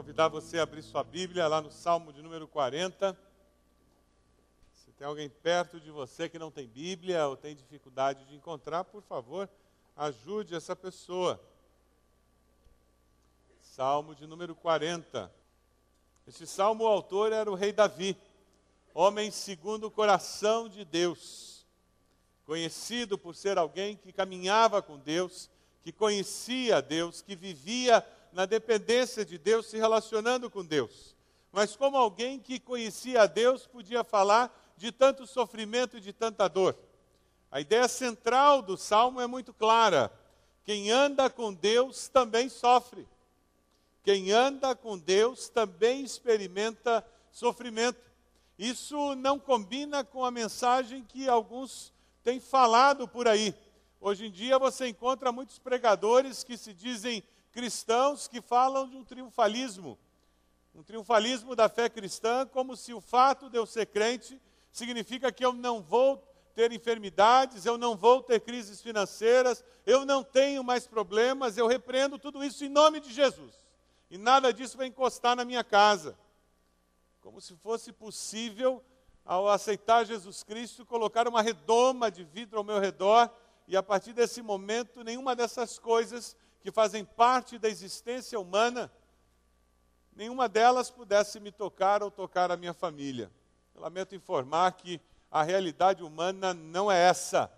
convidar você a abrir sua Bíblia lá no Salmo de número 40. Se tem alguém perto de você que não tem Bíblia ou tem dificuldade de encontrar, por favor, ajude essa pessoa. Salmo de número 40. Este salmo, o autor era o rei Davi, homem segundo o coração de Deus, conhecido por ser alguém que caminhava com Deus, que conhecia Deus, que vivia na dependência de Deus, se relacionando com Deus. Mas como alguém que conhecia a Deus podia falar de tanto sofrimento e de tanta dor. A ideia central do salmo é muito clara. Quem anda com Deus também sofre. Quem anda com Deus também experimenta sofrimento. Isso não combina com a mensagem que alguns têm falado por aí. Hoje em dia você encontra muitos pregadores que se dizem cristãos que falam de um triunfalismo. Um triunfalismo da fé cristã, como se o fato de eu ser crente significa que eu não vou ter enfermidades, eu não vou ter crises financeiras, eu não tenho mais problemas, eu repreendo tudo isso em nome de Jesus. E nada disso vai encostar na minha casa. Como se fosse possível, ao aceitar Jesus Cristo, colocar uma redoma de vidro ao meu redor e a partir desse momento nenhuma dessas coisas que fazem parte da existência humana, nenhuma delas pudesse me tocar ou tocar a minha família. Eu lamento informar que a realidade humana não é essa.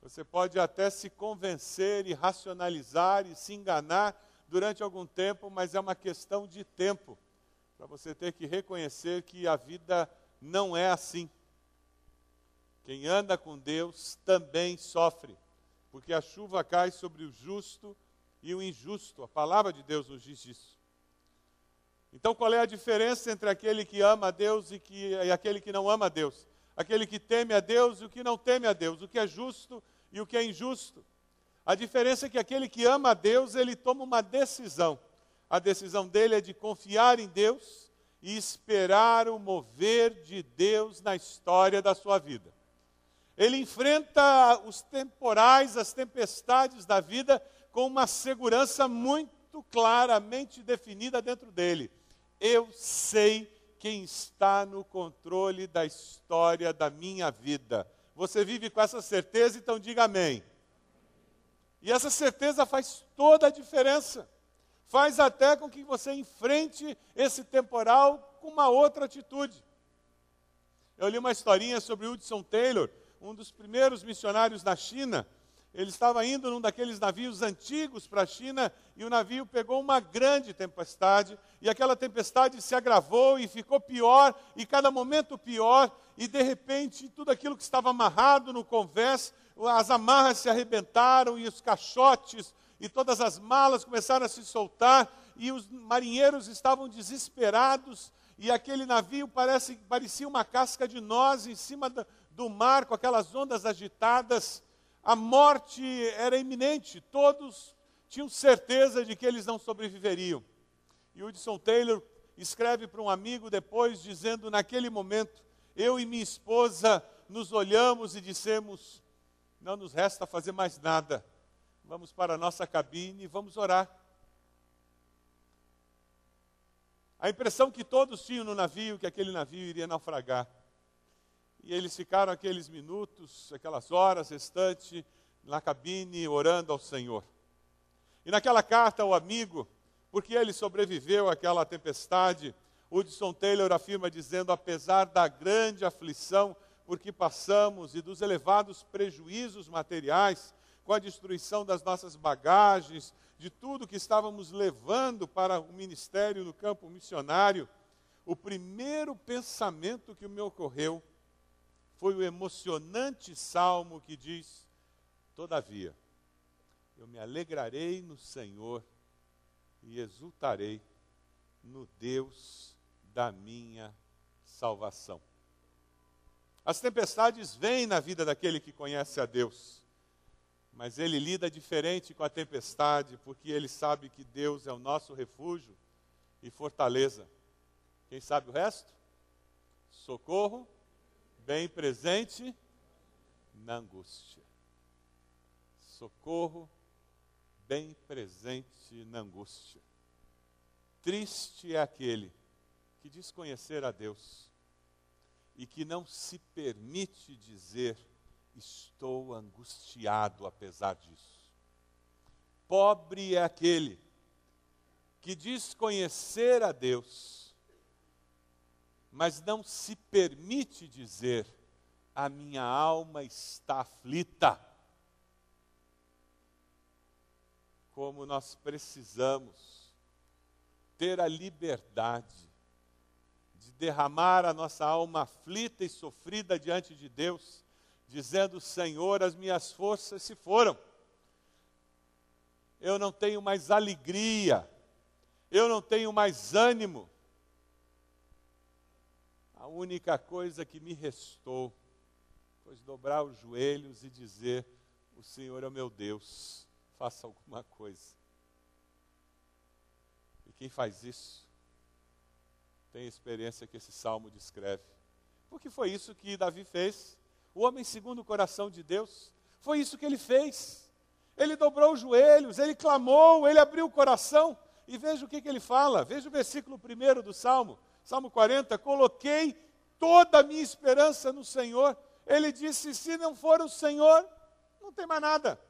Você pode até se convencer e racionalizar e se enganar durante algum tempo, mas é uma questão de tempo para você ter que reconhecer que a vida não é assim. Quem anda com Deus também sofre porque a chuva cai sobre o justo e o injusto. A palavra de Deus nos diz isso. Então, qual é a diferença entre aquele que ama a Deus e, que, e aquele que não ama a Deus? Aquele que teme a Deus e o que não teme a Deus, o que é justo e o que é injusto. A diferença é que aquele que ama a Deus, ele toma uma decisão. A decisão dele é de confiar em Deus e esperar o mover de Deus na história da sua vida. Ele enfrenta os temporais, as tempestades da vida com uma segurança muito claramente definida dentro dele. Eu sei quem está no controle da história da minha vida. Você vive com essa certeza, então diga amém. E essa certeza faz toda a diferença. Faz até com que você enfrente esse temporal com uma outra atitude. Eu li uma historinha sobre Hudson Taylor, um dos primeiros missionários da China, ele estava indo num daqueles navios antigos para a China e o navio pegou uma grande tempestade e aquela tempestade se agravou e ficou pior e cada momento pior e de repente tudo aquilo que estava amarrado no convés, as amarras se arrebentaram e os caixotes e todas as malas começaram a se soltar e os marinheiros estavam desesperados e aquele navio parece, parecia uma casca de noz em cima da, do mar, com aquelas ondas agitadas, a morte era iminente, todos tinham certeza de que eles não sobreviveriam. E Hudson Taylor escreve para um amigo depois, dizendo: Naquele momento, eu e minha esposa nos olhamos e dissemos: Não nos resta fazer mais nada. Vamos para a nossa cabine e vamos orar. A impressão que todos tinham no navio, que aquele navio iria naufragar. E eles ficaram aqueles minutos, aquelas horas restantes na cabine orando ao Senhor. E naquela carta ao amigo, porque ele sobreviveu àquela tempestade, Hudson Taylor afirma dizendo: apesar da grande aflição por que passamos e dos elevados prejuízos materiais, com a destruição das nossas bagagens, de tudo que estávamos levando para o ministério no campo missionário, o primeiro pensamento que me ocorreu foi o emocionante salmo que diz: Todavia, eu me alegrarei no Senhor e exultarei no Deus da minha salvação. As tempestades vêm na vida daquele que conhece a Deus, mas ele lida diferente com a tempestade, porque ele sabe que Deus é o nosso refúgio e fortaleza. Quem sabe o resto? Socorro bem presente na angústia. Socorro bem presente na angústia. Triste é aquele que diz conhecer a Deus e que não se permite dizer: Estou angustiado apesar disso. Pobre é aquele que diz conhecer a Deus, mas não se permite dizer: A minha alma está aflita. Como nós precisamos ter a liberdade de derramar a nossa alma aflita e sofrida diante de Deus, dizendo: Senhor, as minhas forças se foram, eu não tenho mais alegria, eu não tenho mais ânimo. Única coisa que me restou foi dobrar os joelhos e dizer: O Senhor é meu Deus, faça alguma coisa. E quem faz isso tem a experiência que esse salmo descreve. Porque foi isso que Davi fez. O homem segundo o coração de Deus, foi isso que ele fez. Ele dobrou os joelhos, ele clamou, ele abriu o coração. E veja o que, que ele fala. Veja o versículo 1 do Salmo, Salmo 40. Coloquei toda a minha esperança no Senhor. Ele disse: se não for o Senhor, não tem mais nada.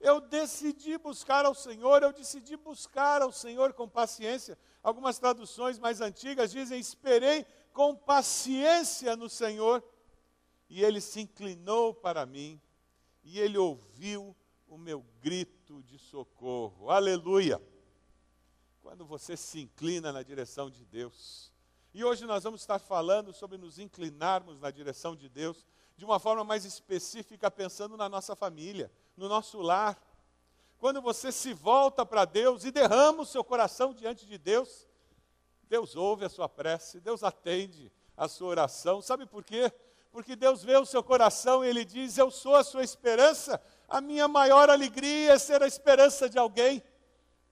Eu decidi buscar ao Senhor, eu decidi buscar ao Senhor com paciência. Algumas traduções mais antigas dizem: esperei com paciência no Senhor, e ele se inclinou para mim, e ele ouviu o meu grito de socorro. Aleluia! Quando você se inclina na direção de Deus. E hoje nós vamos estar falando sobre nos inclinarmos na direção de Deus de uma forma mais específica, pensando na nossa família, no nosso lar. Quando você se volta para Deus e derrama o seu coração diante de Deus, Deus ouve a sua prece, Deus atende a sua oração. Sabe por quê? Porque Deus vê o seu coração e Ele diz: Eu sou a sua esperança, a minha maior alegria é ser a esperança de alguém.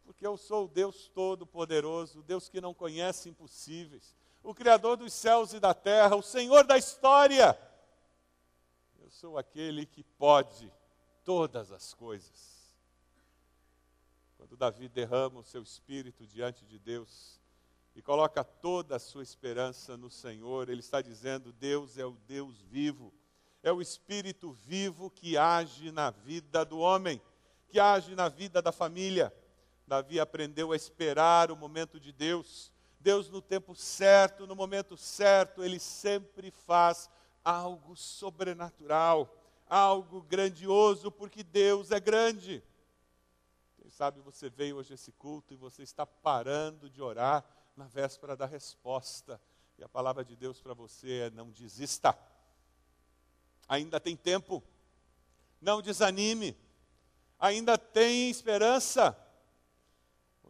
Porque eu sou o Deus Todo-Poderoso, Deus que não conhece impossíveis, o Criador dos céus e da terra, o Senhor da história sou aquele que pode todas as coisas. Quando Davi derrama o seu espírito diante de Deus e coloca toda a sua esperança no Senhor, ele está dizendo: Deus é o Deus vivo, é o espírito vivo que age na vida do homem, que age na vida da família. Davi aprendeu a esperar o momento de Deus. Deus, no tempo certo, no momento certo, ele sempre faz algo sobrenatural, algo grandioso, porque Deus é grande. Quem sabe você veio hoje a esse culto e você está parando de orar na véspera da resposta. E a palavra de Deus para você é: não desista. Ainda tem tempo. Não desanime. Ainda tem esperança.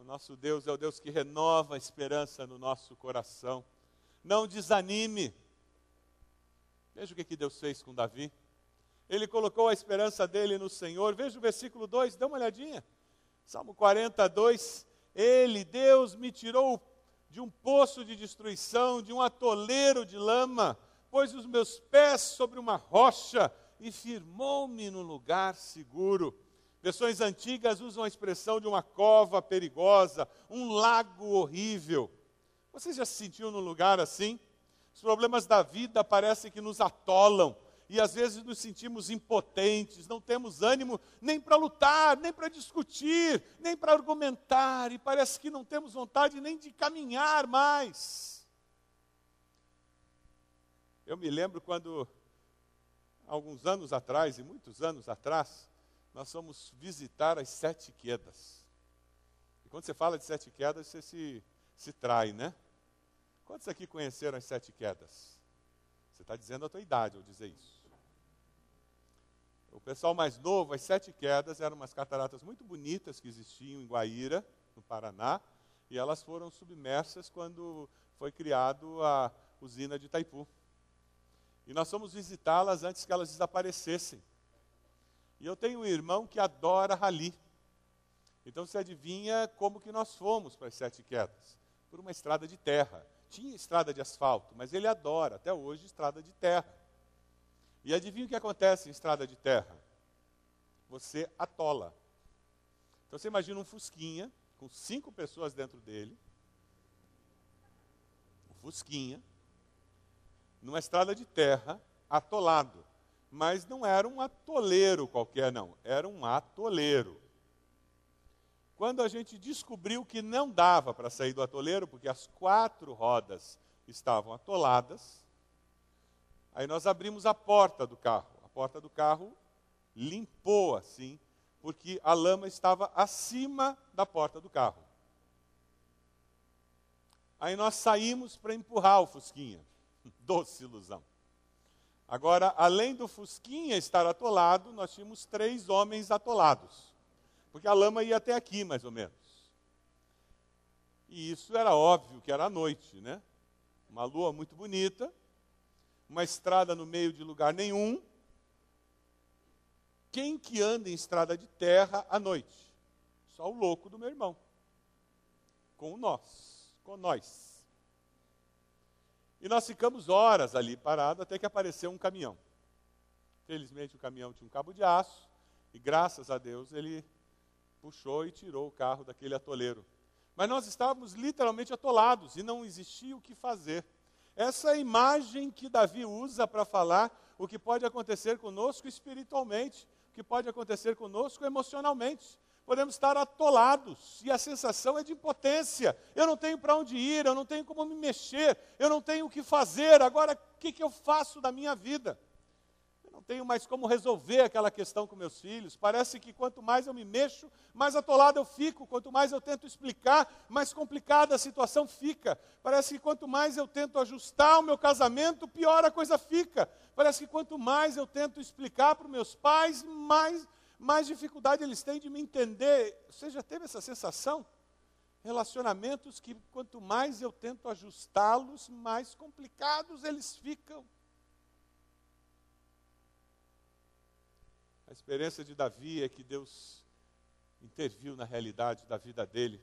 Nosso Deus é o Deus que renova a esperança no nosso coração. Não desanime. Veja o que, que Deus fez com Davi. Ele colocou a esperança dele no Senhor. Veja o versículo 2, dê uma olhadinha. Salmo 42. Ele, Deus, me tirou de um poço de destruição, de um atoleiro de lama, pôs os meus pés sobre uma rocha e firmou-me no lugar seguro. Versões antigas usam a expressão de uma cova perigosa, um lago horrível. Você já se sentiu num lugar assim? Os problemas da vida parecem que nos atolam e às vezes nos sentimos impotentes, não temos ânimo nem para lutar, nem para discutir, nem para argumentar, e parece que não temos vontade nem de caminhar mais. Eu me lembro quando, alguns anos atrás, e muitos anos atrás, nós fomos visitar as sete quedas. E quando você fala de sete quedas, você se, se trai, né? Quantos aqui conheceram as sete quedas? Você está dizendo a tua idade ao dizer isso. O pessoal mais novo, as sete quedas eram umas cataratas muito bonitas que existiam em Guaíra, no Paraná, e elas foram submersas quando foi criado a usina de Itaipu. E nós fomos visitá-las antes que elas desaparecessem. E eu tenho um irmão que adora rali. Então você adivinha como que nós fomos para as sete quedas? Por uma estrada de terra tinha estrada de asfalto, mas ele adora, até hoje, estrada de terra. E adivinha o que acontece em estrada de terra? Você atola. Então você imagina um fusquinha, com cinco pessoas dentro dele, Fusquinha, numa estrada de terra, atolado. Mas não era um atoleiro qualquer, não. Era um atoleiro. Quando a gente descobriu que não dava para sair do atoleiro, porque as quatro rodas estavam atoladas, aí nós abrimos a porta do carro. A porta do carro limpou assim, porque a lama estava acima da porta do carro. Aí nós saímos para empurrar o Fusquinha. Doce ilusão. Agora, além do Fusquinha estar atolado, nós tínhamos três homens atolados porque a lama ia até aqui, mais ou menos. E isso era óbvio que era à noite, né? Uma lua muito bonita, uma estrada no meio de lugar nenhum. Quem que anda em estrada de terra à noite? Só o louco do meu irmão. Com nós, com nós. E nós ficamos horas ali parados até que apareceu um caminhão. Felizmente o caminhão tinha um cabo de aço e graças a Deus ele puxou e tirou o carro daquele atoleiro. Mas nós estávamos literalmente atolados e não existia o que fazer. Essa é imagem que Davi usa para falar o que pode acontecer conosco espiritualmente, o que pode acontecer conosco emocionalmente. Podemos estar atolados e a sensação é de impotência. Eu não tenho para onde ir, eu não tenho como me mexer, eu não tenho o que fazer. Agora, o que, que eu faço da minha vida? não tenho mais como resolver aquela questão com meus filhos. Parece que quanto mais eu me mexo, mais atolado eu fico. Quanto mais eu tento explicar, mais complicada a situação fica. Parece que quanto mais eu tento ajustar o meu casamento, pior a coisa fica. Parece que quanto mais eu tento explicar para os meus pais, mais, mais dificuldade eles têm de me entender. Você já teve essa sensação? Relacionamentos que quanto mais eu tento ajustá-los, mais complicados eles ficam. A experiência de Davi é que Deus interviu na realidade da vida dele.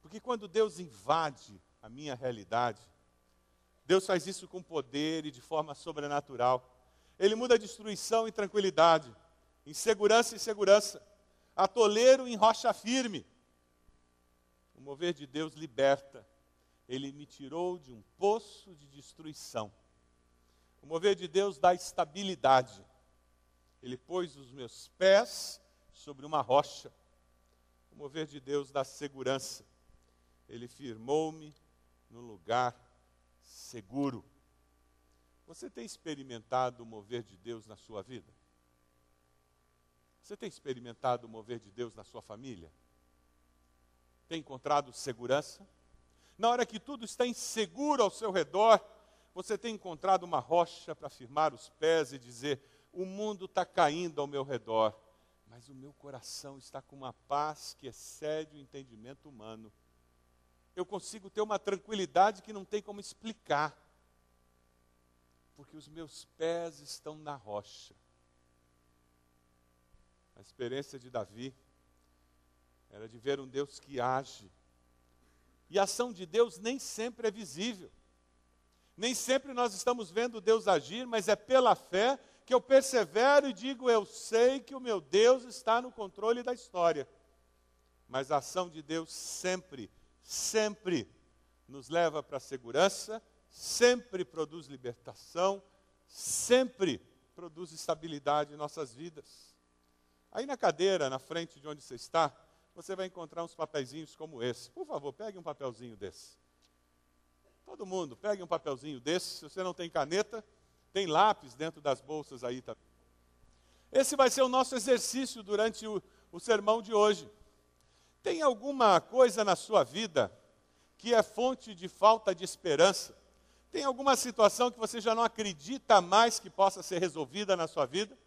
Porque quando Deus invade a minha realidade, Deus faz isso com poder e de forma sobrenatural. Ele muda a destruição em tranquilidade, em segurança e segurança, atoleiro em rocha firme. O mover de Deus liberta. Ele me tirou de um poço de destruição. O mover de Deus dá estabilidade. Ele pôs os meus pés sobre uma rocha. O mover de Deus dá segurança. Ele firmou-me no lugar seguro. Você tem experimentado o mover de Deus na sua vida? Você tem experimentado o mover de Deus na sua família? Tem encontrado segurança? Na hora que tudo está inseguro ao seu redor, você tem encontrado uma rocha para firmar os pés e dizer: o mundo está caindo ao meu redor, mas o meu coração está com uma paz que excede o entendimento humano. Eu consigo ter uma tranquilidade que não tem como explicar, porque os meus pés estão na rocha. A experiência de Davi era de ver um Deus que age. E a ação de Deus nem sempre é visível. Nem sempre nós estamos vendo Deus agir, mas é pela fé que eu persevero e digo: eu sei que o meu Deus está no controle da história. Mas a ação de Deus sempre, sempre nos leva para a segurança, sempre produz libertação, sempre produz estabilidade em nossas vidas. Aí na cadeira, na frente de onde você está, você vai encontrar uns papeizinhos como esse. Por favor, pegue um papelzinho desse. Todo mundo, pegue um papelzinho desse. Se você não tem caneta, tem lápis dentro das bolsas aí também. Esse vai ser o nosso exercício durante o, o sermão de hoje. Tem alguma coisa na sua vida que é fonte de falta de esperança? Tem alguma situação que você já não acredita mais que possa ser resolvida na sua vida?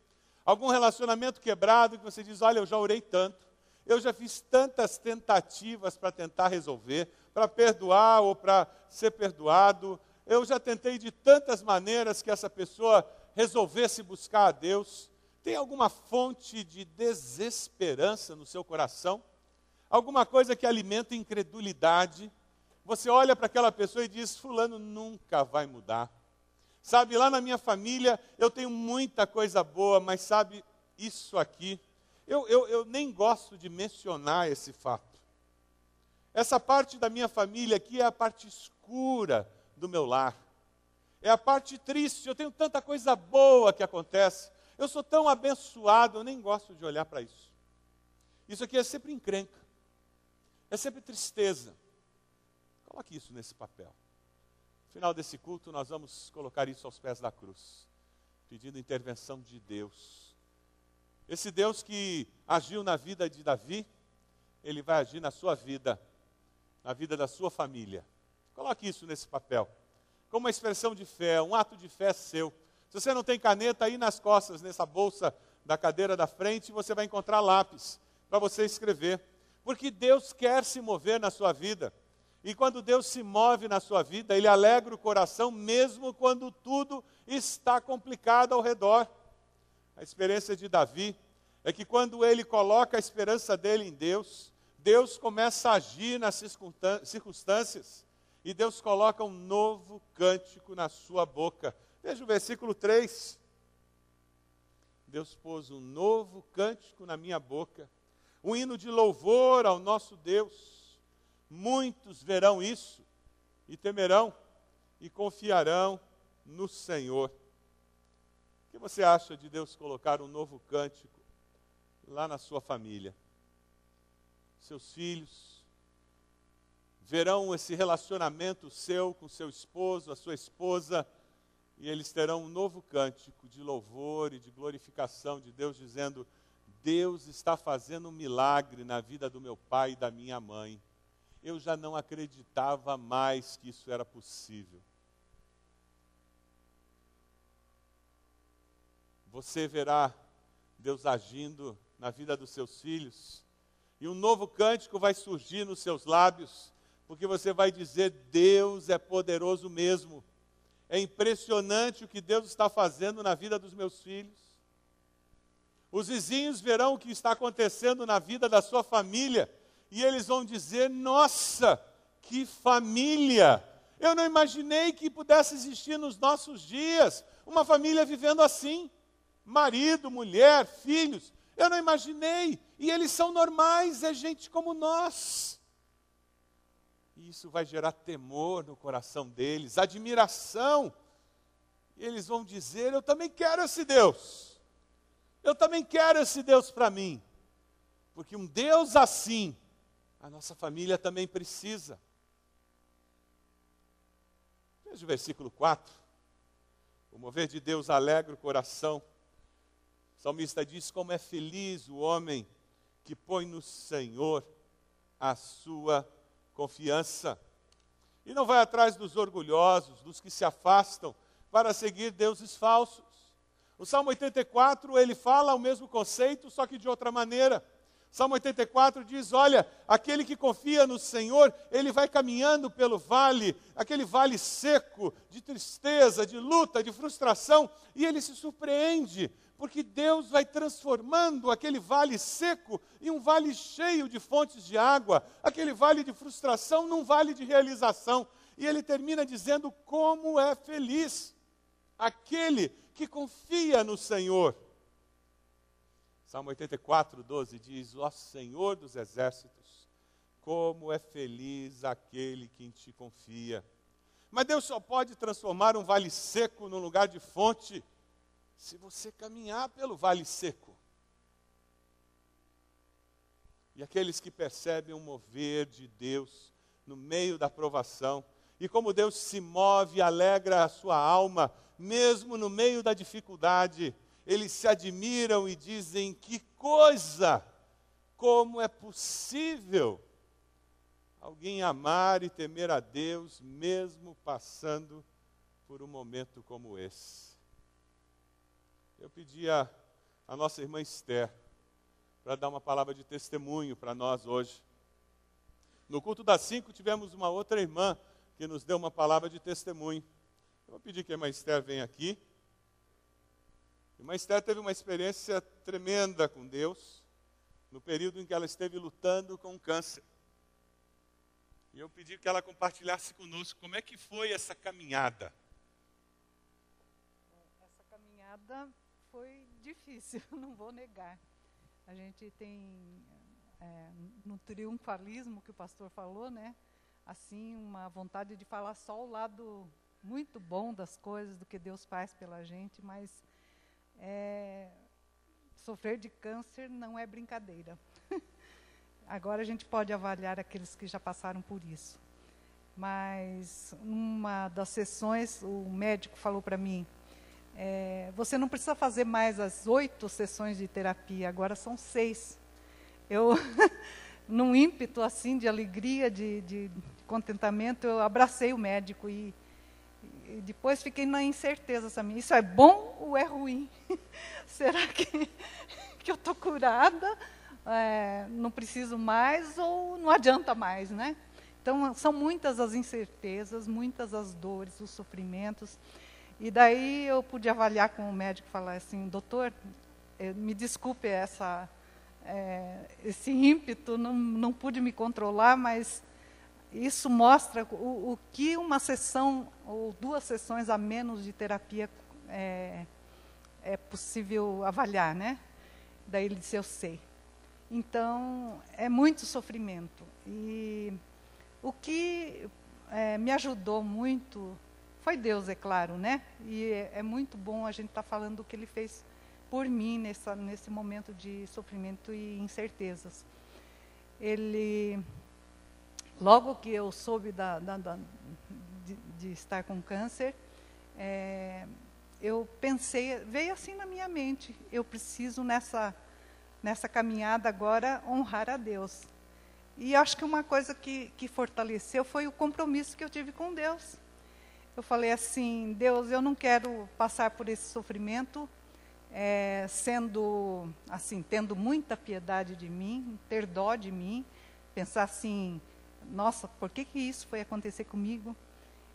Algum relacionamento quebrado que você diz: Olha, eu já orei tanto, eu já fiz tantas tentativas para tentar resolver, para perdoar ou para ser perdoado, eu já tentei de tantas maneiras que essa pessoa resolvesse buscar a Deus. Tem alguma fonte de desesperança no seu coração? Alguma coisa que alimenta incredulidade? Você olha para aquela pessoa e diz: Fulano nunca vai mudar. Sabe, lá na minha família eu tenho muita coisa boa, mas sabe, isso aqui, eu, eu, eu nem gosto de mencionar esse fato. Essa parte da minha família aqui é a parte escura do meu lar. É a parte triste, eu tenho tanta coisa boa que acontece. Eu sou tão abençoado, eu nem gosto de olhar para isso. Isso aqui é sempre encrenca, é sempre tristeza. Coloque isso nesse papel. No final desse culto, nós vamos colocar isso aos pés da cruz, pedindo intervenção de Deus. Esse Deus que agiu na vida de Davi, ele vai agir na sua vida, na vida da sua família. Coloque isso nesse papel, como uma expressão de fé, um ato de fé seu. Se você não tem caneta, aí nas costas, nessa bolsa da cadeira da frente, você vai encontrar lápis para você escrever. Porque Deus quer se mover na sua vida. E quando Deus se move na sua vida, Ele alegra o coração, mesmo quando tudo está complicado ao redor. A experiência de Davi é que quando ele coloca a esperança dele em Deus, Deus começa a agir nas circunstâncias e Deus coloca um novo cântico na sua boca. Veja o versículo 3. Deus pôs um novo cântico na minha boca, um hino de louvor ao nosso Deus. Muitos verão isso e temerão e confiarão no Senhor. O que você acha de Deus colocar um novo cântico lá na sua família? Seus filhos verão esse relacionamento seu com seu esposo, a sua esposa, e eles terão um novo cântico de louvor e de glorificação de Deus, dizendo: Deus está fazendo um milagre na vida do meu pai e da minha mãe. Eu já não acreditava mais que isso era possível. Você verá Deus agindo na vida dos seus filhos, e um novo cântico vai surgir nos seus lábios, porque você vai dizer: Deus é poderoso mesmo. É impressionante o que Deus está fazendo na vida dos meus filhos. Os vizinhos verão o que está acontecendo na vida da sua família e eles vão dizer: Nossa, que família! Eu não imaginei que pudesse existir nos nossos dias uma família vivendo assim. Marido, mulher, filhos. Eu não imaginei. E eles são normais, é gente como nós. E isso vai gerar temor no coração deles, admiração. E eles vão dizer: Eu também quero esse Deus. Eu também quero esse Deus para mim. Porque um Deus assim, a nossa família também precisa. Veja o versículo 4. O mover de Deus alegra o coração. O salmista diz: Como é feliz o homem que põe no Senhor a sua confiança. E não vai atrás dos orgulhosos, dos que se afastam para seguir deuses falsos. O Salmo 84, ele fala o mesmo conceito, só que de outra maneira. Salmo 84 diz: Olha, aquele que confia no Senhor, ele vai caminhando pelo vale, aquele vale seco, de tristeza, de luta, de frustração, e ele se surpreende, porque Deus vai transformando aquele vale seco em um vale cheio de fontes de água, aquele vale de frustração num vale de realização. E ele termina dizendo como é feliz aquele que confia no Senhor. Salmo 84, 12 diz: Ó Senhor dos exércitos, como é feliz aquele que em ti confia. Mas Deus só pode transformar um vale seco num lugar de fonte se você caminhar pelo vale seco. E aqueles que percebem o mover de Deus no meio da provação, e como Deus se move e alegra a sua alma, mesmo no meio da dificuldade, eles se admiram e dizem: que coisa! Como é possível alguém amar e temer a Deus, mesmo passando por um momento como esse? eu pedi a, a nossa irmã Esther para dar uma palavra de testemunho para nós hoje. No culto das cinco tivemos uma outra irmã que nos deu uma palavra de testemunho. Eu vou pedir que a irmã Esther venha aqui. Irmã Esther teve uma experiência tremenda com Deus no período em que ela esteve lutando com câncer. E eu pedi que ela compartilhasse conosco como é que foi essa caminhada. Essa caminhada foi difícil, não vou negar. A gente tem, é, no triunfalismo que o pastor falou, né? assim, uma vontade de falar só o lado muito bom das coisas, do que Deus faz pela gente, mas é, sofrer de câncer não é brincadeira. Agora a gente pode avaliar aqueles que já passaram por isso. Mas numa das sessões, o médico falou para mim: é, você não precisa fazer mais as oito sessões de terapia, agora são seis. Eu, num ímpeto assim de alegria, de, de contentamento, eu abracei o médico e, e depois fiquei na incerteza, sabe? Isso é bom ou é ruim? Será que, que eu estou curada? É, não preciso mais ou não adianta mais, né? Então, são muitas as incertezas, muitas as dores, os sofrimentos. E daí eu pude avaliar com o médico, falar assim, doutor, eh, me desculpe essa, é, esse ímpeto, não, não pude me controlar, mas isso mostra o, o, que uma sessão ou duas sessões a menos de terapia é, é possível avaliar, né? Daí ele disse, eu sei. Então, é muito sofrimento. E o que é, me ajudou muito foi Deus, é claro, né? E é, é muito bom a gente estar tá falando do que Ele fez por mim nessa, nesse momento de sofrimento e incertezas. Ele, logo que eu soube da, da, da de, de, estar com câncer, é, eu pensei, veio assim na minha mente, eu preciso nessa, nessa caminhada agora honrar a Deus. E acho que uma coisa que, que fortaleceu foi o compromisso que eu tive com Deus eu falei assim, Deus, eu não quero passar por esse sofrimento é, sendo assim, tendo muita piedade de mim, ter dó de mim, pensar assim, nossa, por que, que isso foi acontecer comigo?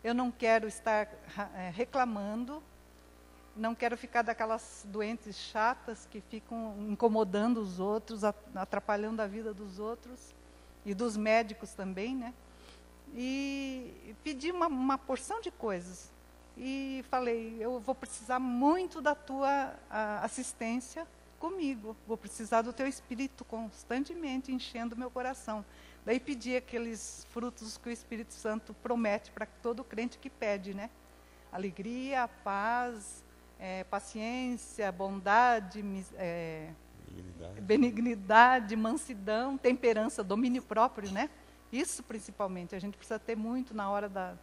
Eu não quero estar é, reclamando, não quero ficar daquelas doentes chatas que ficam incomodando os outros, atrapalhando a vida dos outros e dos médicos também, né? e pedi uma, uma porção de coisas. E falei, eu vou precisar muito da tua assistência comigo, vou precisar do teu espírito constantemente enchendo meu coração. Daí pedi aqueles frutos que o Espírito Santo promete para todo crente que pede, né? Alegria, paz, é, paciência, bondade, é, benignidade. benignidade, mansidão, temperança, domínio próprio, né? Isso principalmente, a gente precisa ter muito na hora da,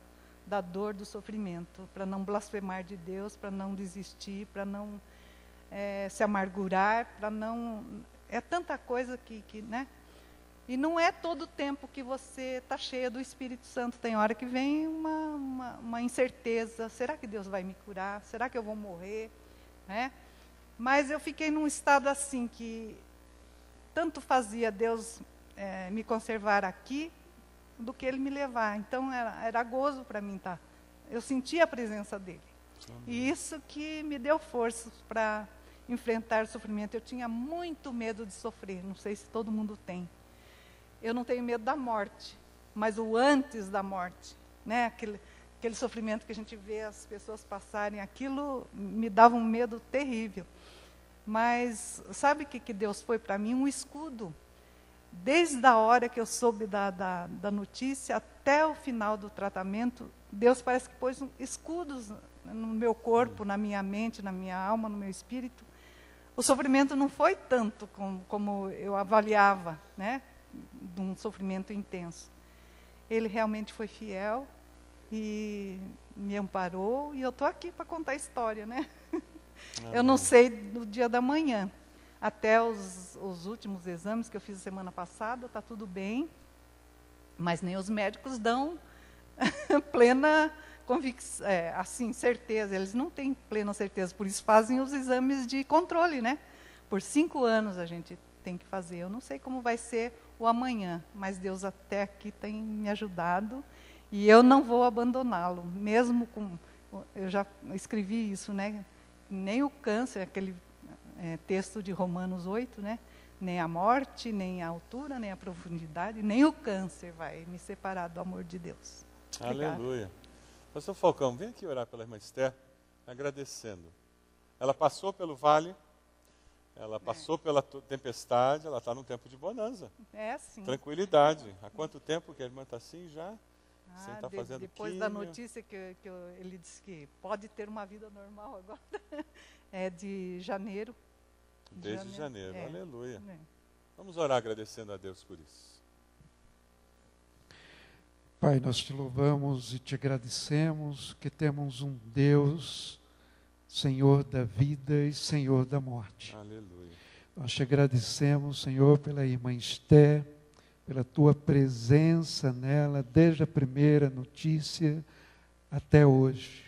da dor, do sofrimento, para não blasfemar de Deus, para não desistir, para não é, se amargurar, para não. É tanta coisa que, que, né? E não é todo o tempo que você está cheia do Espírito Santo. Tem hora que vem uma, uma, uma, incerteza: será que Deus vai me curar? Será que eu vou morrer? Né? Mas eu fiquei num estado assim que tanto fazia Deus é, me conservar aqui, do que ele me levar. Então era, era gozo para mim estar. Tá? Eu sentia a presença dele. Amém. E isso que me deu forças para enfrentar o sofrimento. Eu tinha muito medo de sofrer, não sei se todo mundo tem. Eu não tenho medo da morte, mas o antes da morte, né? Aquele, aquele sofrimento que a gente vê as pessoas passarem, aquilo me dava um medo terrível. Mas sabe o que, que Deus foi para mim? Um escudo desde a hora que eu soube da, da, da, notícia até o final do tratamento, Deus parece que pôs escudos no meu corpo, na minha mente, na minha alma, no meu espírito. O sofrimento não foi tanto como, como eu avaliava, né, de um sofrimento intenso. Ele realmente foi fiel e me amparou e eu estou aqui para contar a história, né? Eu não sei do dia da manhã, até os, os últimos exames que eu fiz semana passada, está tudo bem, mas nem os médicos dão plena convicção, é, assim, certeza. Eles não têm plena certeza, por isso fazem os exames de controle, né? Por cinco anos a gente tem que fazer. Eu não sei como vai ser o amanhã, mas Deus até aqui tem me ajudado e eu não vou abandoná-lo, mesmo com. Eu já escrevi isso, né? Nem o câncer, aquele é, texto de Romanos 8, né? Nem a morte, nem a altura, nem a profundidade, nem o câncer vai me separar do amor de Deus. Aleluia. Pastor Falcão, vem aqui orar pela irmã Esther, agradecendo. Ela passou pelo vale, ela passou é. pela tempestade, ela está num tempo de bonança. É sim. Tranquilidade. Há quanto tempo que a irmã está assim já? sem estar de- fazendo depois químio. da notícia que, que eu- ele disse que pode ter uma vida normal agora, é de janeiro. Desde janeiro, é. aleluia. É. Vamos orar agradecendo a Deus por isso. Pai, nós te louvamos e te agradecemos que temos um Deus, Senhor da vida e Senhor da morte. Aleluia. Nós te agradecemos, Senhor, pela irmã Esté, pela tua presença nela, desde a primeira notícia até hoje.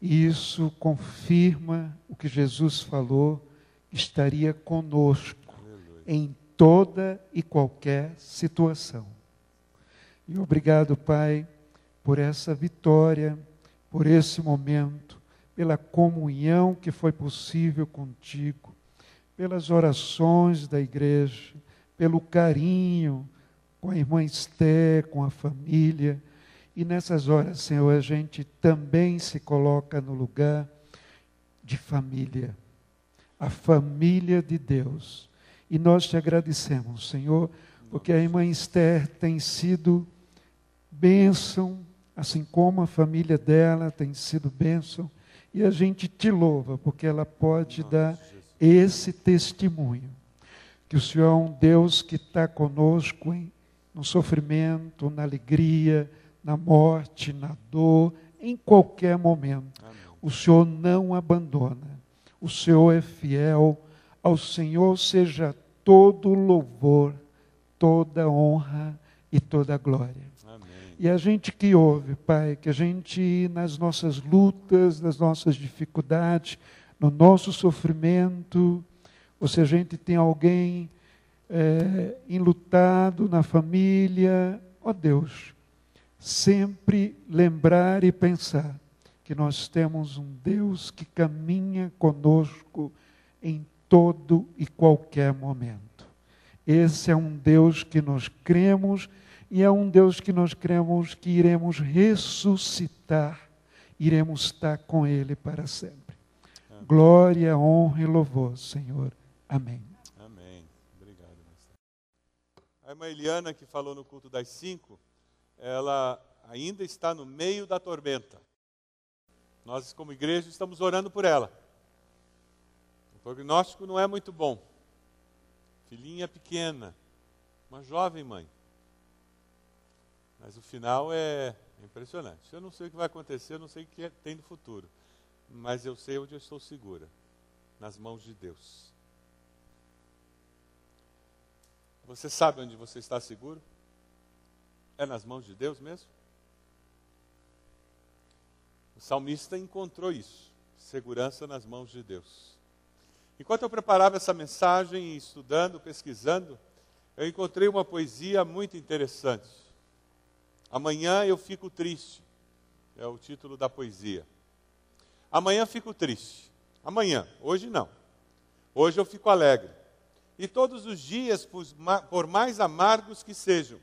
E isso confirma o que Jesus falou, que estaria conosco Aleluia. em toda e qualquer situação. E obrigado, Pai, por essa vitória, por esse momento, pela comunhão que foi possível contigo, pelas orações da igreja, pelo carinho com a irmã Esther, com a família. E nessas horas, Senhor, a gente também se coloca no lugar de família, a família de Deus. E nós te agradecemos, Senhor, porque a irmã Esther tem sido bênção, assim como a família dela tem sido bênção. E a gente te louva, porque ela pode nome dar Jesus. esse testemunho. Que o Senhor é um Deus que está conosco em, no sofrimento, na alegria, na morte, na dor, em qualquer momento. Amém. O Senhor não abandona. O Senhor é fiel. Ao Senhor seja todo louvor, toda honra e toda glória. E a gente que ouve, Pai, que a gente, nas nossas lutas, nas nossas dificuldades, no nosso sofrimento, ou se a gente tem alguém é, enlutado na família, ó Deus, sempre lembrar e pensar que nós temos um Deus que caminha conosco em todo e qualquer momento. Esse é um Deus que nós cremos e é um Deus que nós cremos que iremos ressuscitar, iremos estar com Ele para sempre. Amém. Glória, honra e louvor, Senhor. Amém. Amém. Obrigado. A irmã Eliana, que falou no culto das cinco, ela ainda está no meio da tormenta. Nós, como igreja, estamos orando por ela. O prognóstico não é muito bom. Filhinha pequena, uma jovem mãe. Mas o final é impressionante. Eu não sei o que vai acontecer, eu não sei o que é- tem no futuro. Mas eu sei onde eu estou segura nas mãos de Deus. Você sabe onde você está seguro? É nas mãos de Deus mesmo? O salmista encontrou isso, segurança nas mãos de Deus. Enquanto eu preparava essa mensagem, estudando, pesquisando, eu encontrei uma poesia muito interessante. Amanhã eu fico triste, é o título da poesia. Amanhã fico triste. Amanhã, hoje não. Hoje eu fico alegre. E todos os dias, por ma- por mais amargos que sejam,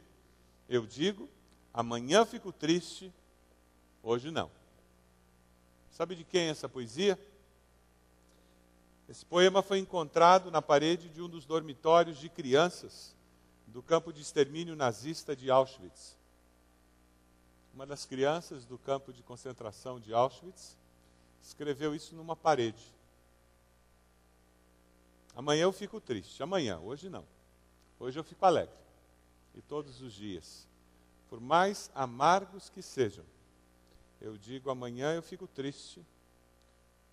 eu digo: amanhã fico triste, hoje não. Sabe de quem é essa poesia? Esse poema foi encontrado na parede de um dos dormitórios de crianças do campo de extermínio nazista de Auschwitz. Uma das crianças do campo de concentração de Auschwitz escreveu isso numa parede. Amanhã eu fico triste. Amanhã, hoje não. Hoje eu fico alegre. E todos os dias, por mais amargos que sejam, eu digo amanhã eu fico triste,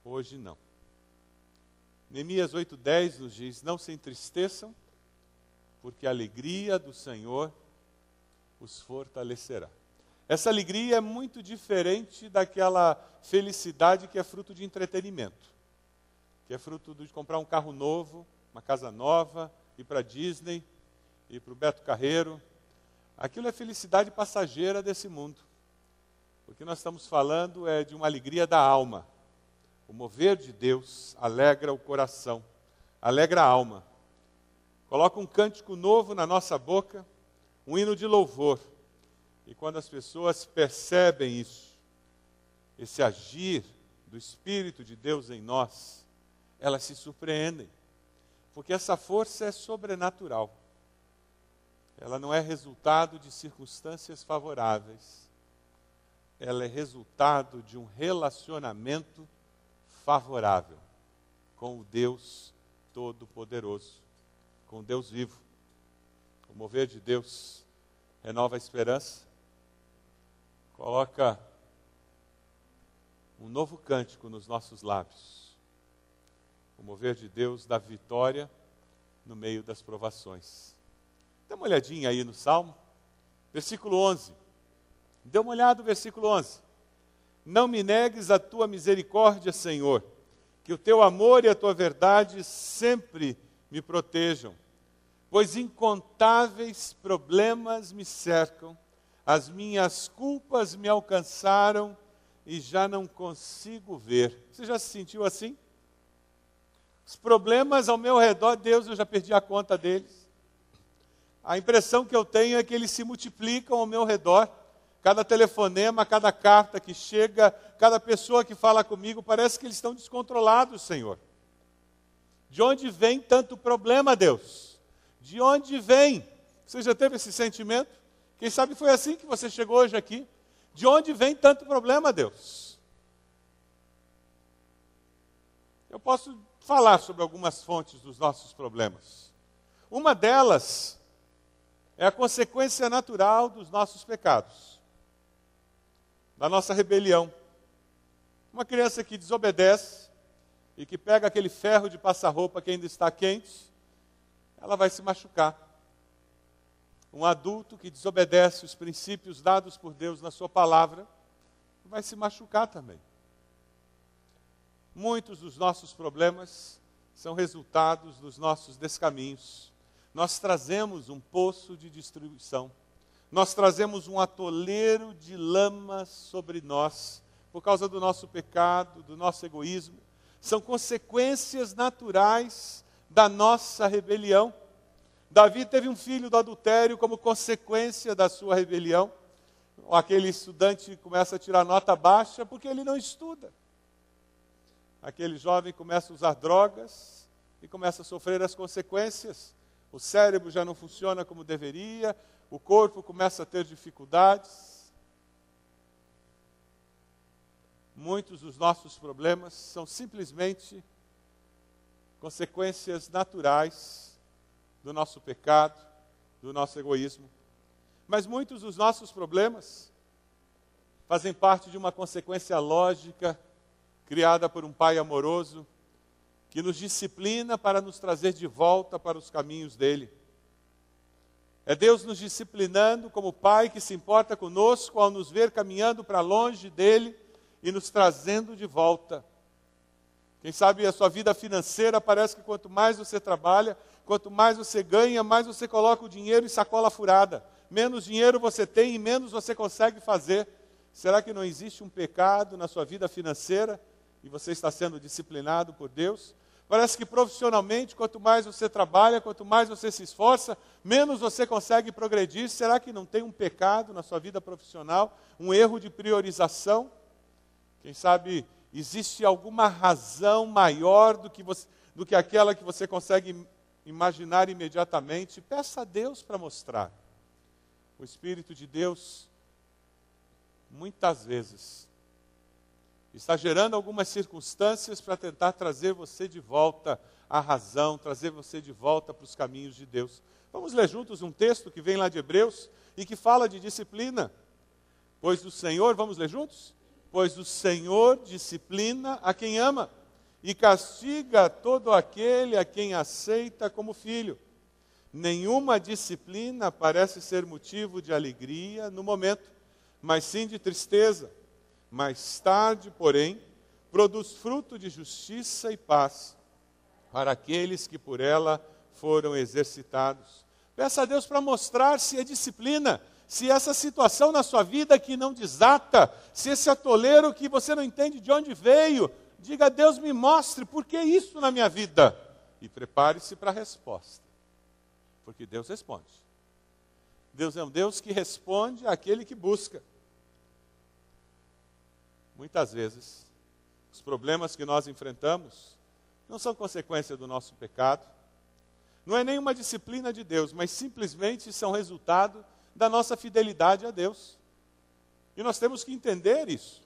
hoje não. Neemias 8:10 nos diz: Não se entristeçam, porque a alegria do Senhor os fortalecerá. Essa alegria é muito diferente daquela felicidade que é fruto de entretenimento, que é fruto de comprar um carro novo, uma casa nova, ir para Disney, ir para o Beto Carreiro. Aquilo é felicidade passageira desse mundo. O que nós estamos falando é de uma alegria da alma. O mover de Deus alegra o coração, alegra a alma. Coloca um cântico novo na nossa boca, um hino de louvor. E quando as pessoas percebem isso, esse agir do Espírito de Deus em nós, elas se surpreendem, porque essa força é sobrenatural. ela não é resultado de circunstâncias favoráveis, ela é resultado de um relacionamento favorável com o Deus Todo-Poderoso, com o Deus vivo. O mover de Deus renova a esperança, coloca um novo cântico nos nossos lábios. O mover de Deus dá vitória no meio das provações. Dê uma olhadinha aí no Salmo, versículo 11. Dê uma olhada no versículo 11. Não me negues a tua misericórdia, Senhor, que o teu amor e a tua verdade sempre me protejam, pois incontáveis problemas me cercam, as minhas culpas me alcançaram e já não consigo ver. Você já se sentiu assim? Os problemas ao meu redor, Deus, eu já perdi a conta deles. A impressão que eu tenho é que eles se multiplicam ao meu redor. Cada telefonema, cada carta que chega, cada pessoa que fala comigo, parece que eles estão descontrolados, Senhor. De onde vem tanto problema, Deus? De onde vem? Você já teve esse sentimento? Quem sabe foi assim que você chegou hoje aqui? De onde vem tanto problema, Deus? Eu posso falar sobre algumas fontes dos nossos problemas. Uma delas é a consequência natural dos nossos pecados, da nossa rebelião. Uma criança que desobedece e que pega aquele ferro de passar roupa que ainda está quente, ela vai se machucar um adulto que desobedece os princípios dados por Deus na Sua palavra, vai se machucar também. Muitos dos nossos problemas são resultados dos nossos descaminhos. Nós trazemos um poço de destruição, nós trazemos um atoleiro de lama sobre nós, por causa do nosso pecado, do nosso egoísmo. São consequências naturais da nossa rebelião. Davi teve um filho do adultério como consequência da sua rebelião. Aquele estudante começa a tirar nota baixa porque ele não estuda. Aquele jovem começa a usar drogas e começa a sofrer as consequências. O cérebro já não funciona como deveria, o corpo começa a ter dificuldades. Muitos dos nossos problemas são simplesmente consequências naturais do nosso pecado, do nosso egoísmo. Mas muitos dos nossos problemas fazem parte de uma consequência lógica criada por um pai amoroso que nos disciplina para nos trazer de volta para os caminhos dele. É Deus nos disciplinando como Pai que se importa conosco ao nos ver caminhando para longe dele e nos trazendo de volta. Quem sabe a sua vida financeira parece que quanto mais você trabalha, Quanto mais você ganha, mais você coloca o dinheiro em sacola furada. Menos dinheiro você tem e menos você consegue fazer. Será que não existe um pecado na sua vida financeira e você está sendo disciplinado por Deus? Parece que profissionalmente, quanto mais você trabalha, quanto mais você se esforça, menos você consegue progredir. Será que não tem um pecado na sua vida profissional, um erro de priorização? Quem sabe existe alguma razão maior do que, você, do que aquela que você consegue imaginar imediatamente, peça a Deus para mostrar. O Espírito de Deus, muitas vezes, está gerando algumas circunstâncias para tentar trazer você de volta à razão, trazer você de volta para os caminhos de Deus. Vamos ler juntos um texto que vem lá de Hebreus e que fala de disciplina. Pois o Senhor, vamos ler juntos? Pois o Senhor disciplina a quem ama e castiga todo aquele a quem aceita como filho. Nenhuma disciplina parece ser motivo de alegria no momento, mas sim de tristeza. Mais tarde, porém, produz fruto de justiça e paz para aqueles que por ela foram exercitados. Peça a Deus para mostrar se é disciplina, se essa situação na sua vida que não desata, se esse atoleiro que você não entende de onde veio, Diga a Deus, me mostre por que isso na minha vida. E prepare-se para a resposta. Porque Deus responde. Deus é um Deus que responde àquele que busca. Muitas vezes, os problemas que nós enfrentamos não são consequência do nosso pecado, Não é nenhuma disciplina de Deus, mas simplesmente são resultado da nossa fidelidade a Deus. E nós temos que entender isso.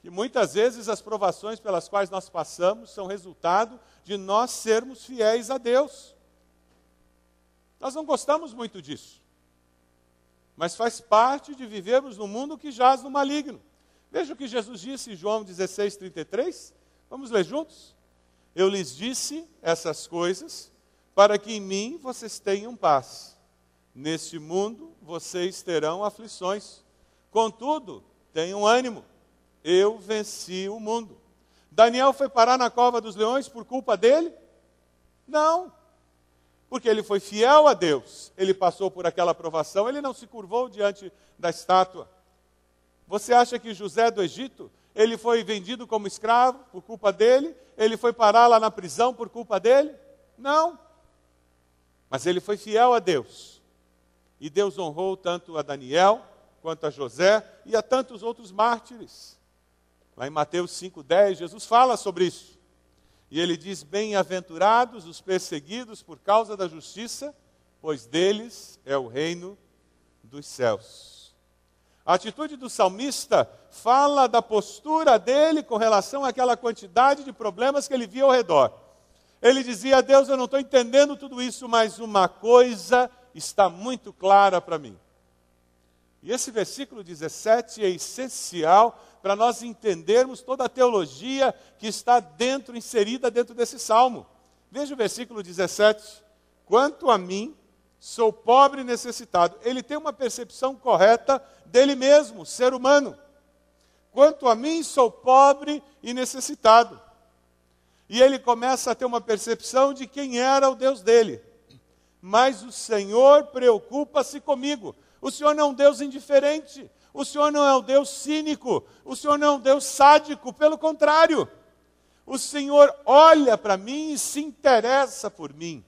Que muitas vezes as provações pelas quais nós passamos são resultado de nós sermos fiéis a Deus. Nós não gostamos muito disso. Mas faz parte de vivermos num mundo que jaz no maligno. Veja o que Jesus disse em João 16, 33. Vamos ler juntos? Eu lhes disse essas coisas para que em mim vocês tenham paz. Neste mundo vocês terão aflições. Contudo, tenham ânimo. Eu venci o mundo. Daniel foi parar na cova dos leões por culpa dele? Não. Porque ele foi fiel a Deus. Ele passou por aquela provação, ele não se curvou diante da estátua. Você acha que José do Egito, ele foi vendido como escravo por culpa dele? Ele foi parar lá na prisão por culpa dele? Não. Mas ele foi fiel a Deus. E Deus honrou tanto a Daniel, quanto a José e a tantos outros mártires. Lá em Mateus 5,10, Jesus fala sobre isso. E ele diz: Bem-aventurados os perseguidos por causa da justiça, pois deles é o reino dos céus. A atitude do salmista fala da postura dele com relação àquela quantidade de problemas que ele via ao redor. Ele dizia: Deus, eu não estou entendendo tudo isso, mas uma coisa está muito clara para mim. E esse versículo 17 é essencial para nós entendermos toda a teologia que está dentro, inserida dentro desse salmo. Veja o versículo 17. Quanto a mim, sou pobre e necessitado. Ele tem uma percepção correta dele mesmo, ser humano. Quanto a mim, sou pobre e necessitado. E ele começa a ter uma percepção de quem era o Deus dele. Mas o Senhor preocupa-se comigo. O Senhor não é um Deus indiferente. O Senhor não é um Deus cínico. O Senhor não é um Deus sádico. Pelo contrário, o Senhor olha para mim e se interessa por mim.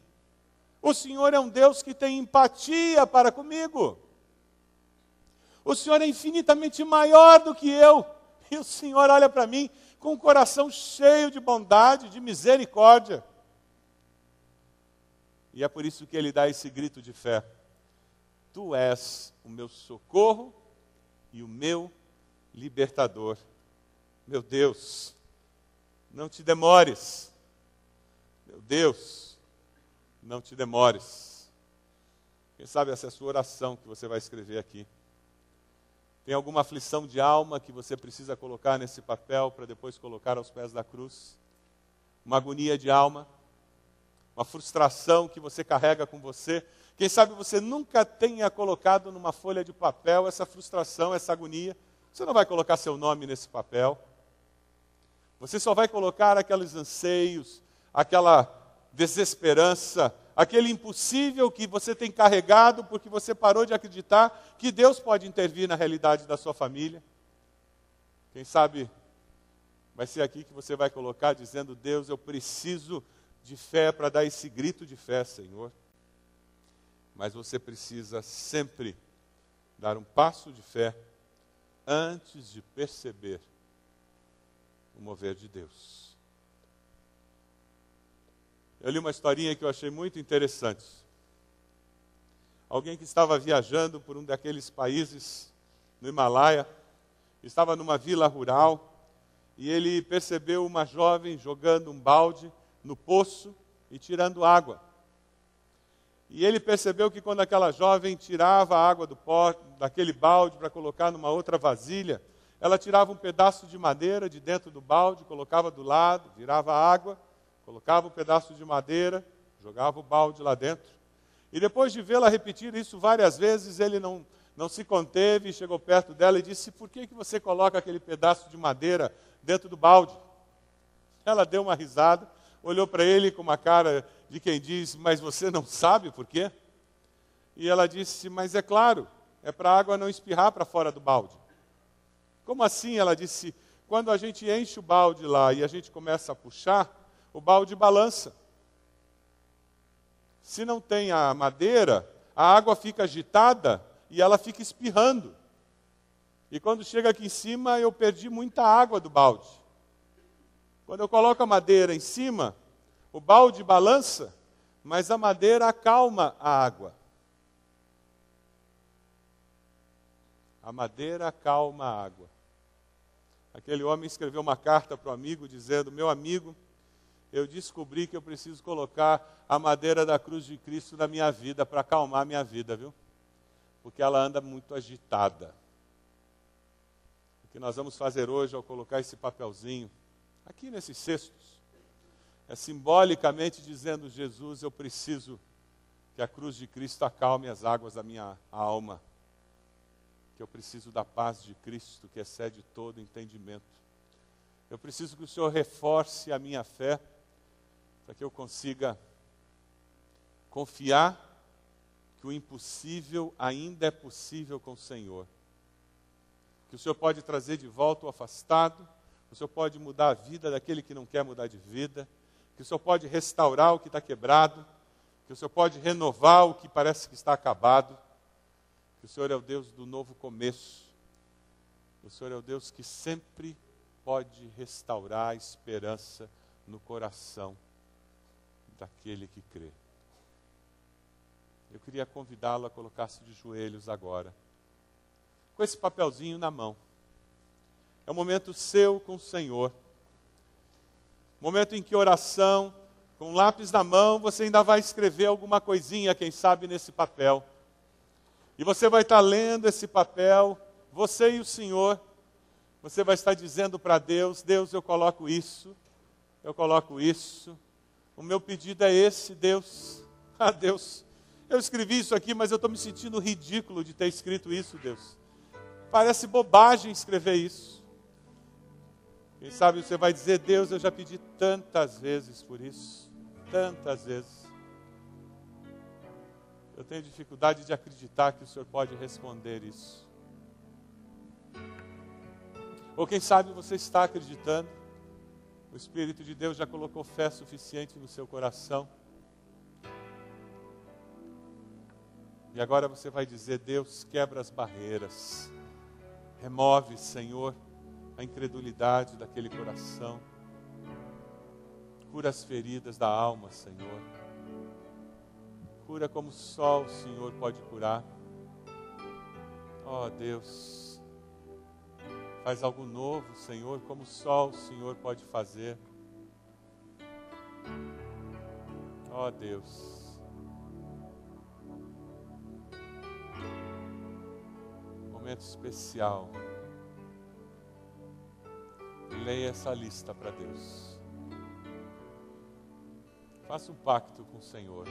O Senhor é um Deus que tem empatia para comigo. O Senhor é infinitamente maior do que eu. E o Senhor olha para mim com um coração cheio de bondade, de misericórdia. E é por isso que ele dá esse grito de fé: Tu és o meu socorro e o meu libertador. Meu Deus, não te demores. Meu Deus, não te demores. Quem sabe essa é a sua oração que você vai escrever aqui. Tem alguma aflição de alma que você precisa colocar nesse papel para depois colocar aos pés da cruz? Uma agonia de alma? Uma frustração que você carrega com você? Quem sabe você nunca tenha colocado numa folha de papel essa frustração, essa agonia. Você não vai colocar seu nome nesse papel. Você só vai colocar aqueles anseios, aquela desesperança, aquele impossível que você tem carregado porque você parou de acreditar que Deus pode intervir na realidade da sua família. Quem sabe vai ser aqui que você vai colocar dizendo: Deus, eu preciso de fé para dar esse grito de fé, Senhor. Mas você precisa sempre dar um passo de fé antes de perceber o mover de Deus. Eu li uma historinha que eu achei muito interessante. Alguém que estava viajando por um daqueles países no Himalaia, estava numa vila rural e ele percebeu uma jovem jogando um balde no poço e tirando água. E ele percebeu que quando aquela jovem tirava a água do pó, daquele balde para colocar numa outra vasilha, ela tirava um pedaço de madeira de dentro do balde, colocava do lado, virava água, colocava um pedaço de madeira, jogava o balde lá dentro. E depois de vê-la repetir isso várias vezes, ele não, não se conteve, chegou perto dela e disse: Por que, que você coloca aquele pedaço de madeira dentro do balde? Ela deu uma risada, olhou para ele com uma cara de quem diz: Mas você não sabe por quê? E ela disse: Mas é claro, é para a água não espirrar para fora do balde. Como assim? Ela disse: Quando a gente enche o balde lá e a gente começa a puxar, o balde balança. Se não tem a madeira, a água fica agitada e ela fica espirrando. E quando chega aqui em cima, eu perdi muita água do balde. Quando eu coloco a madeira em cima, o balde balança, mas a madeira acalma a água. A madeira acalma a água. Aquele homem escreveu uma carta para o amigo dizendo: Meu amigo, eu descobri que eu preciso colocar a madeira da cruz de Cristo na minha vida para acalmar a minha vida, viu? Porque ela anda muito agitada. O que nós vamos fazer hoje ao colocar esse papelzinho aqui nesses cestos é simbolicamente dizendo: Jesus, eu preciso que a cruz de Cristo acalme as águas da minha alma, que eu preciso da paz de Cristo que excede todo entendimento. Eu preciso que o Senhor reforce a minha fé, para que eu consiga confiar que o impossível ainda é possível com o Senhor. Que o Senhor pode trazer de volta o afastado, o Senhor pode mudar a vida daquele que não quer mudar de vida, que o Senhor pode restaurar o que está quebrado, que o Senhor pode renovar o que parece que está acabado, que o Senhor é o Deus do novo começo, o Senhor é o Deus que sempre pode restaurar a esperança no coração daquele que crê. Eu queria convidá-lo a colocar-se de joelhos agora, com esse papelzinho na mão. É um momento seu com o Senhor. Momento em que oração, com lápis na mão, você ainda vai escrever alguma coisinha, quem sabe, nesse papel. E você vai estar lendo esse papel, você e o Senhor. Você vai estar dizendo para Deus: Deus, eu coloco isso, eu coloco isso. O meu pedido é esse, Deus. Ah, Deus, eu escrevi isso aqui, mas eu estou me sentindo ridículo de ter escrito isso, Deus. Parece bobagem escrever isso. Quem sabe você vai dizer, Deus, eu já pedi tantas vezes por isso, tantas vezes. Eu tenho dificuldade de acreditar que o Senhor pode responder isso. Ou quem sabe você está acreditando, o Espírito de Deus já colocou fé suficiente no seu coração. E agora você vai dizer: Deus, quebra as barreiras, remove, Senhor, a incredulidade daquele coração. Cura as feridas da alma, Senhor. Cura como só o Senhor pode curar. Oh, Deus, faz algo novo, Senhor, como só o Senhor pode fazer. Oh, Deus. Momento especial leia essa lista para Deus. Faça um pacto com o Senhor.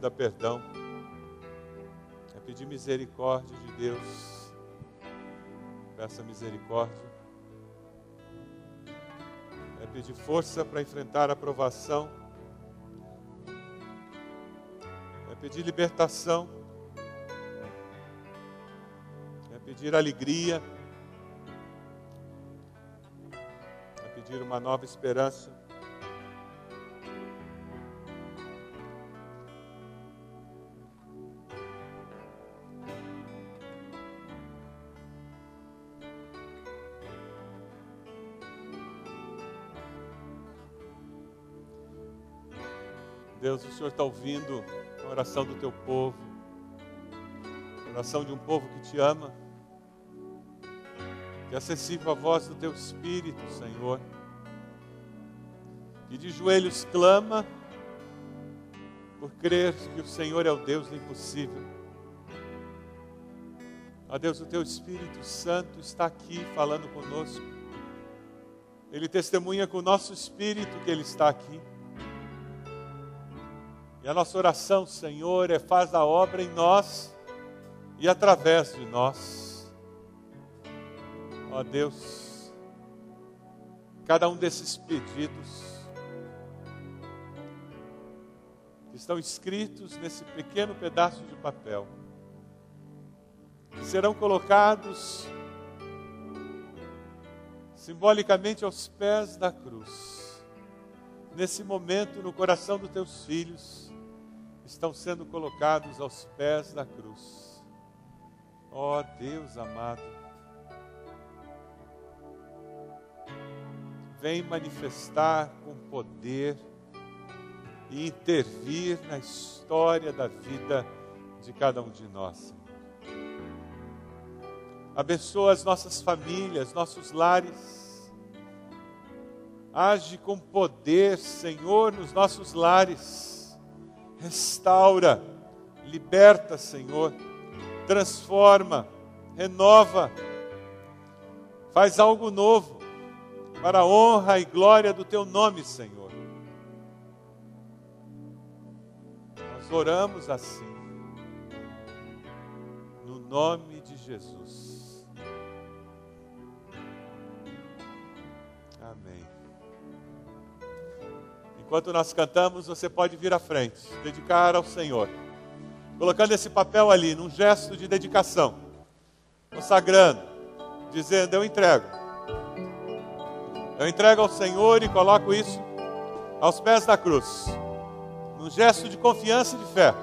Conceda perdão. É pedir misericórdia de Deus. Peça misericórdia. É pedir força para enfrentar a provação. É pedir libertação. É pedir alegria. É pedir uma nova esperança. Senhor está ouvindo a oração do teu povo, a oração de um povo que te ama, que é acessível à voz do teu Espírito, Senhor, que de joelhos clama por crer que o Senhor é o Deus do impossível. Ó Deus, o teu Espírito Santo está aqui falando conosco. Ele testemunha com o nosso espírito que ele está aqui. E a nossa oração, Senhor, é faz a obra em nós e através de nós. Ó Deus, cada um desses pedidos que estão escritos nesse pequeno pedaço de papel, serão colocados simbolicamente aos pés da cruz. Nesse momento, no coração dos teus filhos, estão sendo colocados aos pés da cruz. Ó oh, Deus amado, vem manifestar com poder e intervir na história da vida de cada um de nós. Abençoa as nossas famílias, nossos lares. Age com poder, Senhor, nos nossos lares. Restaura, liberta, Senhor. Transforma, renova. Faz algo novo para a honra e glória do teu nome, Senhor. Nós oramos assim, no nome de Jesus. Enquanto nós cantamos, você pode vir à frente, dedicar ao Senhor, colocando esse papel ali, num gesto de dedicação, consagrando, dizendo: Eu entrego eu entrego ao Senhor e coloco isso aos pés da cruz, num gesto de confiança e de fé.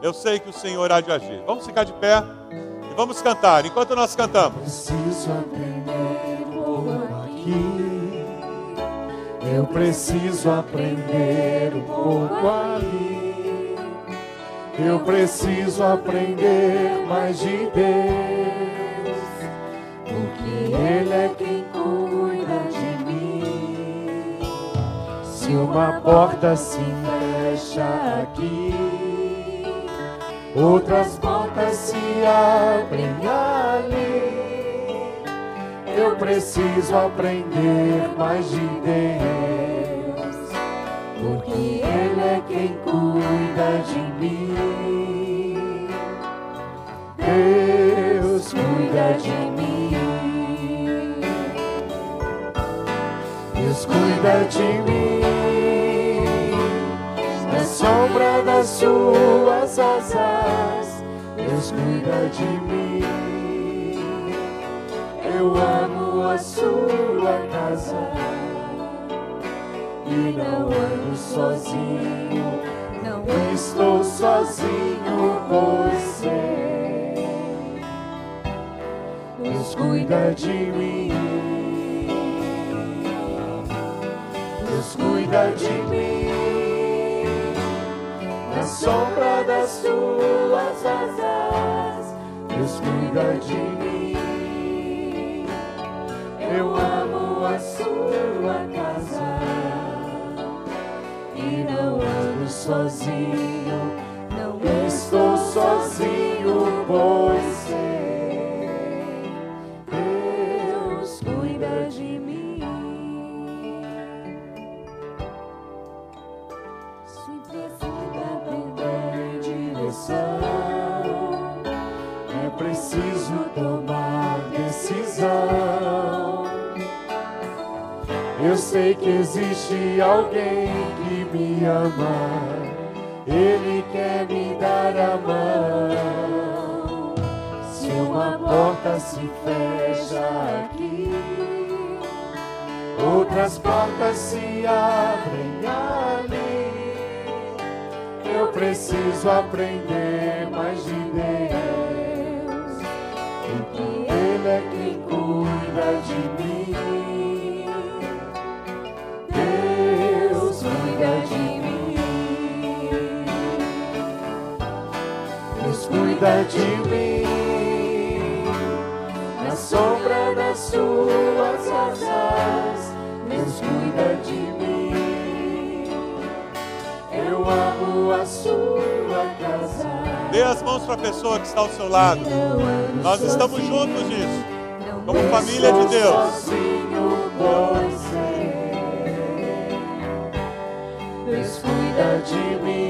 Eu sei que o Senhor há de agir. Vamos ficar de pé e vamos cantar. Enquanto nós cantamos. Preciso aprender Eu preciso aprender um pouco ali. Eu preciso aprender mais de Deus. Porque Ele é quem Se uma porta se fecha aqui, outras portas se abrem ali. Eu preciso aprender mais de Deus, porque Ele é quem cuida de mim. Deus cuida de mim. Deus cuida de mim sombra das suas asas, Deus cuida de mim. Eu amo a sua casa e não ando sozinho, não estou sozinho, você. Deus cuida de mim. Deus cuida de mim na sombra das tuas asas, Deus cuida de mim. Eu amo a sua casa e não ando sozinho, não estou sozinho, sei que existe alguém que me ama, ele quer me dar a mão. Se uma porta se fecha aqui, outras portas se abrem ali. Eu preciso aprender mais de Deus, cuida de mim. Na sombra das suas asas, Deus cuida de mim. Eu amo a sua casa. Dê as mãos para a pessoa que está ao seu lado. Nós estamos juntos nisso. Como família de Deus. Deus cuida de mim.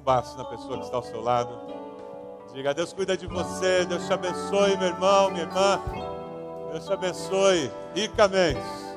Um abraço na pessoa que está ao seu lado. Diga, Deus cuida de você, Deus te abençoe, meu irmão, minha irmã. Deus te abençoe ricamente.